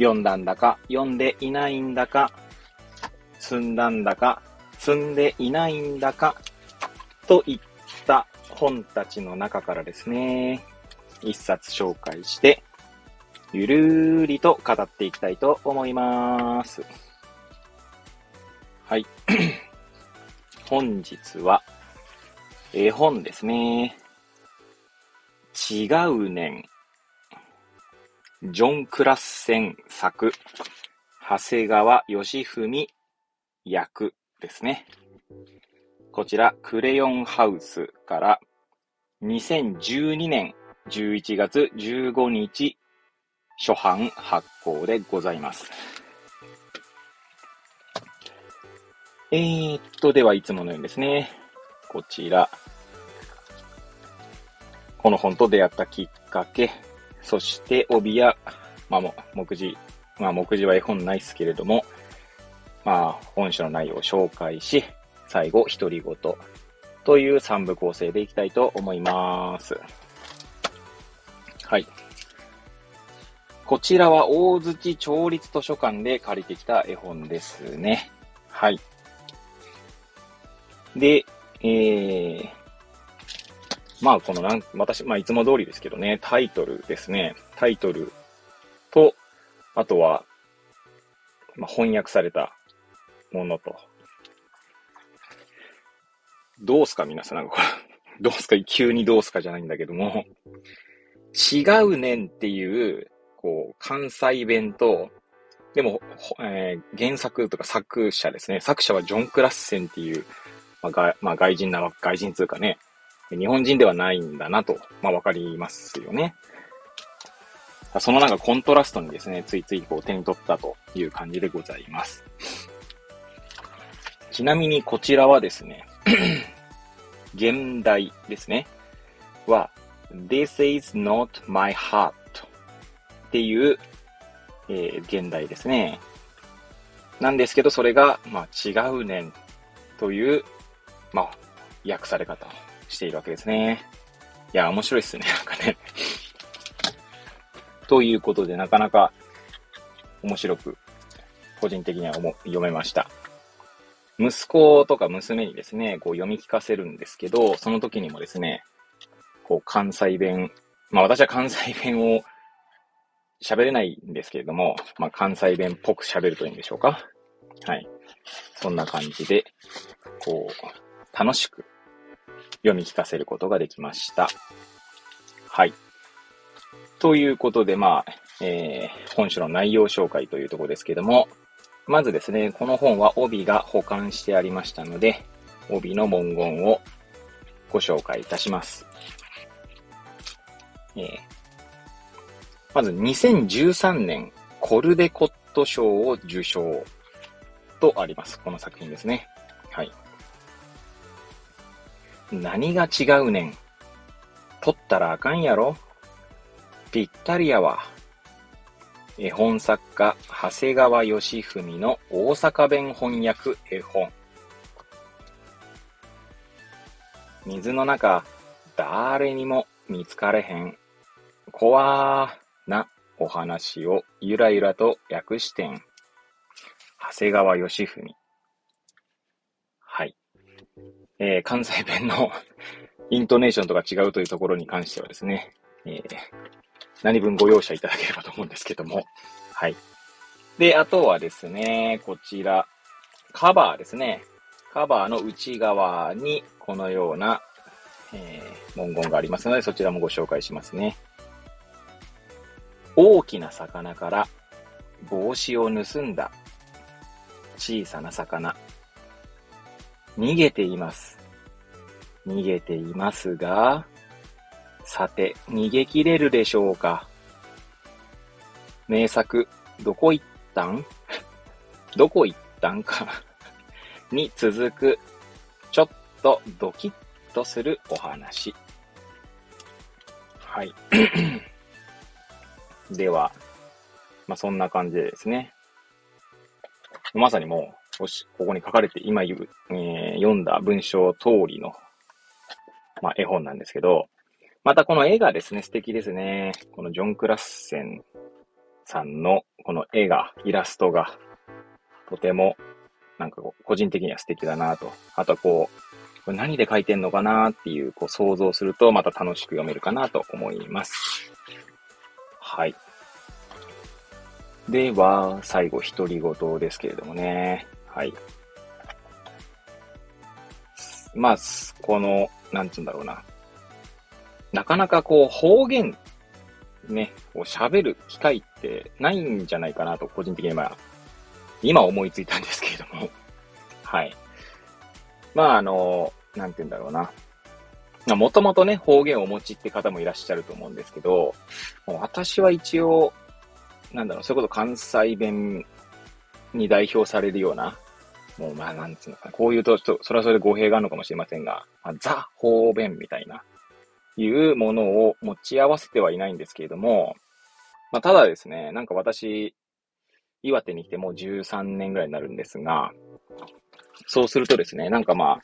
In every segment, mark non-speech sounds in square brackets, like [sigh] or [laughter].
読んだんだか、読んでいないんだか、積んだんだか、積んでいないんだか、といった本たちの中からですね、一冊紹介して、ゆるーりと語っていきたいと思いまーす。はい。[clears throat] 本日は、絵本ですね。違うねん。ジョン・クラッセン作、長谷川義文役ですね。こちら、クレヨンハウスから2012年11月15日初版発行でございます。えー、っと、ではいつものようにですね、こちら、この本と出会ったきっかけ、そして帯や、まあ、目次、まあ、目次は絵本ないっすけれども、まあ、本書の内容を紹介し、最後、独り言という3部構成でいきたいと思います。はい。こちらは大槌町立図書館で借りてきた絵本ですね。はい。で、えー、まあこのなん、私、まあいつも通りですけどね、タイトルですね。タイトルと、あとは、まあ、翻訳されたものと。どうすか皆さん、なんかこれ、[laughs] どうすか急にどうすかじゃないんだけども、違うねんっていう、こう、関西弁と、でも、えー、原作とか作者ですね。作者はジョン・クラッセンっていう、まあ、がまあ、外人な、外人つうかね、日本人ではないんだなと、まあ、わかりますよね。そのなんかコントラストにですね、ついついこう手に取ったという感じでございます。ちなみにこちらはですね、[clears throat] 現代ですね、は、This is not my heart っていう、えー、現代ですね。なんですけど、それが、まあ、違うねんという、まあ、訳され方しているわけですね。いや、面白いっすね、[laughs] なんかね。ということで、なかなか面白く、個人的には読めました。息子とか娘にですね、こう読み聞かせるんですけど、その時にもですね、こう関西弁、まあ私は関西弁を喋れないんですけれども、まあ関西弁っぽく喋るといいんでしょうか。はい。そんな感じで、こう、楽しく読み聞かせることができました。はい。ということで、まあ、えー、本書の内容紹介というところですけども、まずですね、この本は帯が保管してありましたので、帯の文言をご紹介いたします。えー、まず2013年コルデコット賞を受賞とあります。この作品ですね。はい。何が違うねん。取ったらあかんやろぴったりやわ。絵本作家、長谷川義文の大阪弁翻訳絵本。水の中、誰にも見つかれへん、怖なお話をゆらゆらと訳してん。長谷川義文。えー、関西弁の [laughs] イントネーションとか違うというところに関してはですね、えー、何分ご容赦いただければと思うんですけども、はい。で、あとはですね、こちら、カバーですね。カバーの内側にこのような、えー、文言がありますので、そちらもご紹介しますね。大きな魚から帽子を盗んだ小さな魚。逃げています。逃げていますが、さて、逃げ切れるでしょうか名作、どこ行ったん？[laughs] どこ行ったんか [laughs] に続く、ちょっとドキッとするお話。はい。[clears throat] では、まあ、そんな感じでですね。まさにもう、ここに書かれて今言う、えー、読んだ文章通りの、まあ、絵本なんですけど、またこの絵がですね、素敵ですね。このジョン・クラッセンさんのこの絵が、イラストが、とても、なんかこう、個人的には素敵だなと。あとはこう、これ何で描いてんのかなっていう、こう想像すると、また楽しく読めるかなと思います。はい。では、最後、独り言ですけれどもね。はい。まあ、この、なんつうんだろうな。なかなかこう、方言、ね、こう喋る機会ってないんじゃないかなと、個人的に今、今思いついたんですけれども。[laughs] はい。まあ、あの、なんて言うんだろうな。もともとね、方言をお持ちって方もいらっしゃると思うんですけど、私は一応、なんだろう、そういうこと関西弁に代表されるような、もうまあなんつうのかな、こういうと、それはそれで語弊があるのかもしれませんが、まあ、ザ方便みたいな、いうものを持ち合わせてはいないんですけれども、まあただですね、なんか私、岩手に来てもう13年ぐらいになるんですが、そうするとですね、なんかまあ、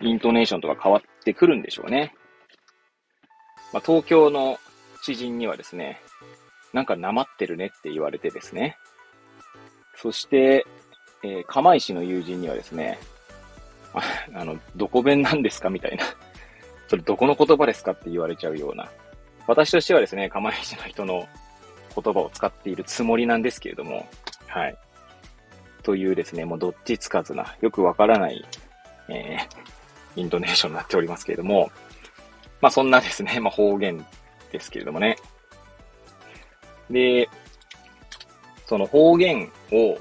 イントネーションとか変わってくるんでしょうね。まあ、東京の知人にはですね、なんかなまってるねって言われてですね。そして、えー、釜石の友人にはですね、[laughs] あの、どこ弁なんですか？みたいな。[laughs] それどこの言葉ですか？って言われちゃうような。私としてはですね、釜石の人の言葉を使っているつもりなんですけれども、はい。というですね、もうどっちつかずな、よくわからない、えー、イントネーションになっておりますけれども、まあそんなですね、まあ方言ですけれどもね。で、その方言を、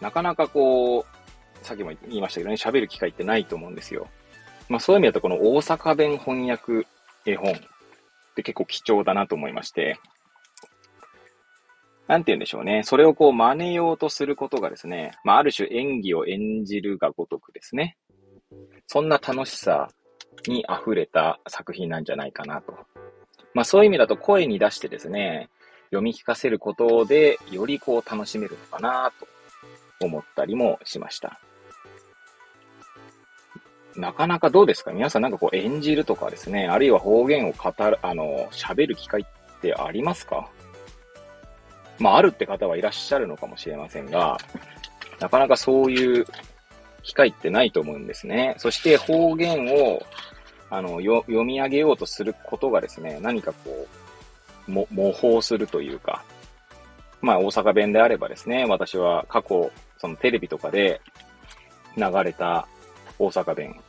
なかなかこう、さっきも言いましたけどね、喋る機会ってないと思うんですよ。まあそういう意味だとこの大阪弁翻訳絵本って結構貴重だなと思いまして、なんて言うんでしょうね。それをこう真似ようとすることがですね、まあある種演技を演じるがごとくですね。そんな楽しさに溢れた作品なんじゃないかなと。まあそういう意味だと声に出してですね、読み聞かせることでよりこう楽しめるのかなと思ったりもしました。なかなかどうですか？皆さんなんかこう演じるとかですね、あるいは方言を語る、あの、喋る機会ってありますか？まあ、あるって方はいらっしゃるのかもしれませんが、なかなかそういう機会ってないと思うんですね。そして方言を、あの、読み上げようとすることがですね、何かこう、模倣するというか、まあ、大阪弁であればですね、私は過去、そのテレビとかで流れた大阪弁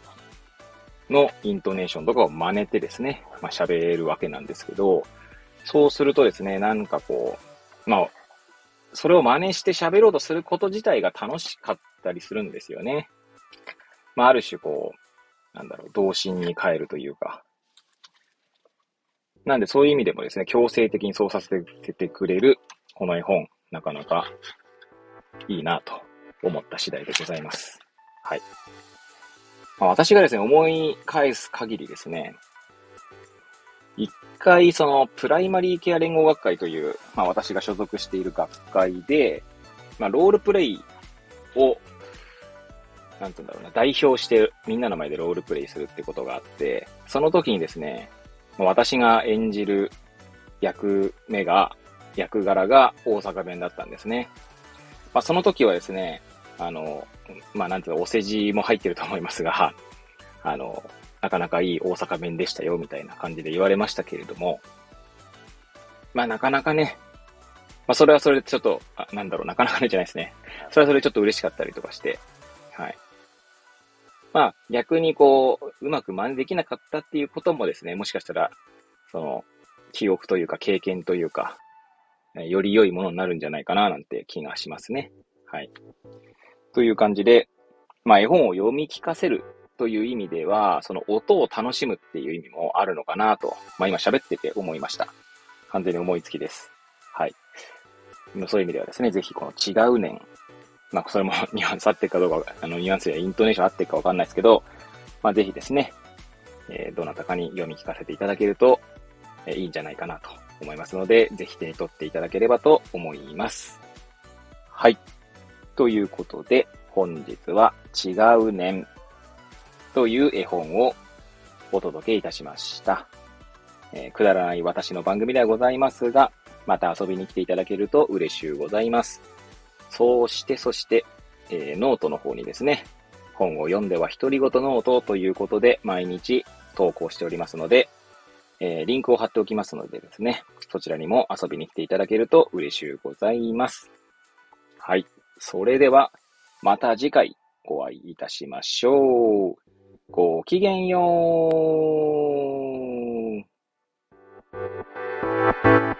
のイントネーションとかを真似てですね、まあ、喋るわけなんですけど、そうするとですね、なんかこう、まあ、それを真似して喋ろうとすること自体が楽しかったりするんですよね。まあ、ある種こう、なんだろう、童心に帰るというか。なんでそういう意味でもですね、強制的にそうさせてくれる、この絵本、なかなかいいなと思った次第でございます。はい。まあ、私がですね、思い返す限りですね、一回、その、プライマリーケア連合学会という、まあ私が所属している学会で、まあロールプレイを、なんて言うんだろうな、代表してみんなの前でロールプレイするってことがあって、その時にですね、私が演じる役目が、役柄が大阪弁だったんですね。まあその時はですね、あの、まあ、なんていうの、お世辞も入ってると思いますが、あの、なかなかいい大阪弁でしたよ、みたいな感じで言われましたけれども、まあ、なかなかね、まあ、それはそれでちょっと、あなんだろう、なかなかねじゃないですね。それはそれでちょっと嬉しかったりとかして、はい。まあ、逆にこう、うまく真似できなかったっていうこともですね、もしかしたら、その、記憶というか経験というか、より良いものになるんじゃないかな、なんて気がしますね。はい。という感じで、まあ、絵本を読み聞かせるという意味では、その音を楽しむっていう意味もあるのかなと、まあ、今喋ってて思いました。完全に思いつきです。はい。そういう意味ではですね、ぜひこの違う年、まあ、それも [laughs] ニュアンス合ってるかどうか、あの、ニュアンスやイントネーション合ってるかわかんないですけど、まあ、ぜひですね、えー、どなたかに読み聞かせていただけると、えー、いいんじゃないかなと思いますので、ぜひ手に取っていただければと思います。はい。ということで、本日はちがうねんという絵本をお届けいたしました。えー、くだらない私の番組ではございますが、また遊びに来ていただけると嬉しゅうございます。そうして、そして、えー、ノートの方にですね、本を読んでは独り言ノートということで毎日投稿しておりますので、えー、リンクを貼っておきますのでですね、そちらにも遊びに来ていただけると嬉しゅうございます。はい。それでは、また次回お会いいたしましょう。ごきげんよう。